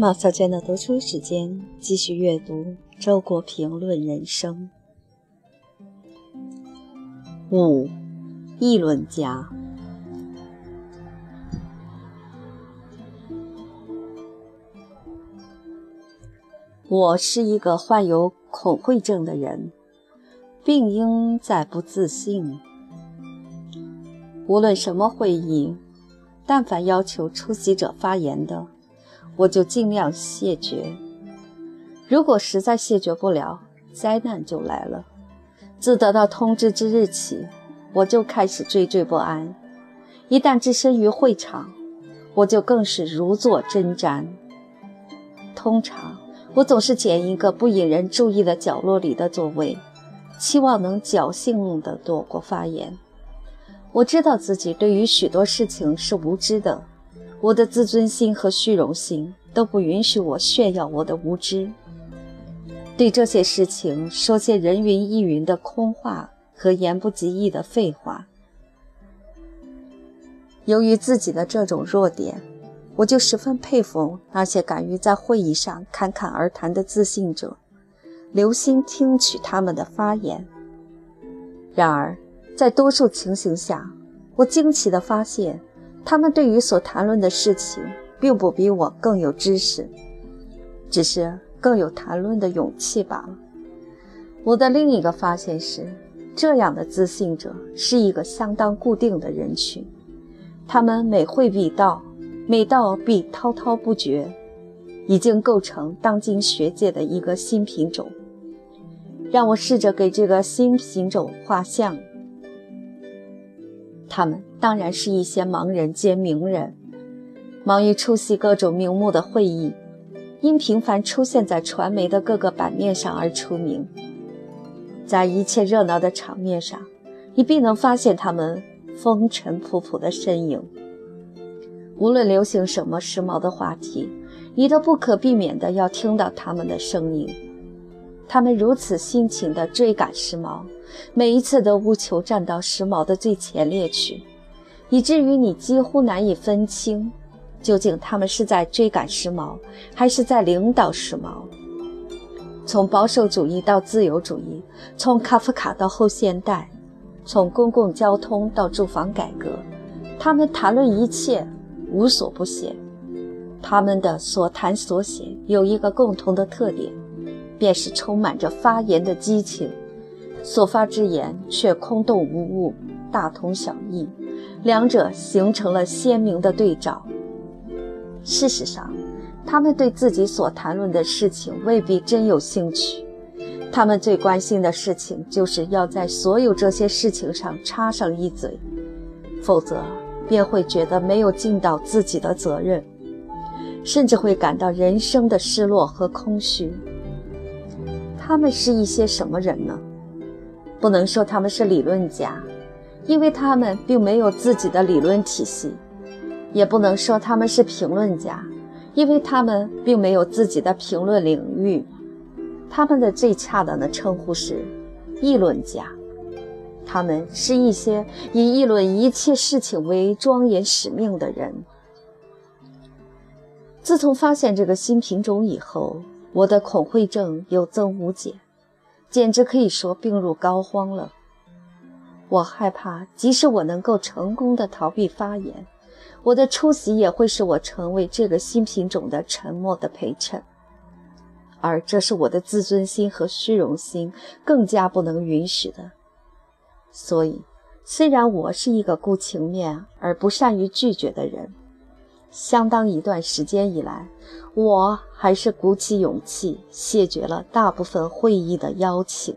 马小娟的读书时间，继续阅读《周国评论人生》五，议论家。我是一个患有恐会症的人，病因在不自信。无论什么会议，但凡要求出席者发言的。我就尽量谢绝。如果实在谢绝不了，灾难就来了。自得到通知之日起，我就开始惴惴不安。一旦置身于会场，我就更是如坐针毡。通常，我总是拣一个不引人注意的角落里的座位，期望能侥幸地躲过发言。我知道自己对于许多事情是无知的。我的自尊心和虚荣心都不允许我炫耀我的无知，对这些事情说些人云亦云的空话和言不及义的废话。由于自己的这种弱点，我就十分佩服那些敢于在会议上侃侃而谈的自信者，留心听取他们的发言。然而，在多数情形下，我惊奇地发现。他们对于所谈论的事情，并不比我更有知识，只是更有谈论的勇气罢了。我的另一个发现是，这样的自信者是一个相当固定的人群，他们每会必到，每到必滔滔不绝，已经构成当今学界的一个新品种。让我试着给这个新品种画像。他们当然是一些盲人兼名人，忙于出席各种名目的会议，因频繁出现在传媒的各个版面上而出名。在一切热闹的场面上，你必能发现他们风尘仆仆的身影。无论流行什么时髦的话题，你都不可避免地要听到他们的声音。他们如此辛勤地追赶时髦。每一次都务求站到时髦的最前列去，以至于你几乎难以分清，究竟他们是在追赶时髦，还是在领导时髦。从保守主义到自由主义，从卡夫卡到后现代，从公共交通到住房改革，他们谈论一切，无所不写。他们的所谈所写有一个共同的特点，便是充满着发言的激情。所发之言却空洞无物，大同小异，两者形成了鲜明的对照。事实上，他们对自己所谈论的事情未必真有兴趣，他们最关心的事情就是要在所有这些事情上插上一嘴，否则便会觉得没有尽到自己的责任，甚至会感到人生的失落和空虚。他们是一些什么人呢？不能说他们是理论家，因为他们并没有自己的理论体系；也不能说他们是评论家，因为他们并没有自己的评论领域。他们的最恰当的称呼是议论家。他们是一些以议论一切事情为庄严使命的人。自从发现这个新品种以后，我的恐惧症有增无减。简直可以说病入膏肓了。我害怕，即使我能够成功的逃避发言，我的出席也会使我成为这个新品种的沉默的陪衬，而这是我的自尊心和虚荣心更加不能允许的。所以，虽然我是一个顾情面而不善于拒绝的人，相当一段时间以来。我还是鼓起勇气，谢绝了大部分会议的邀请。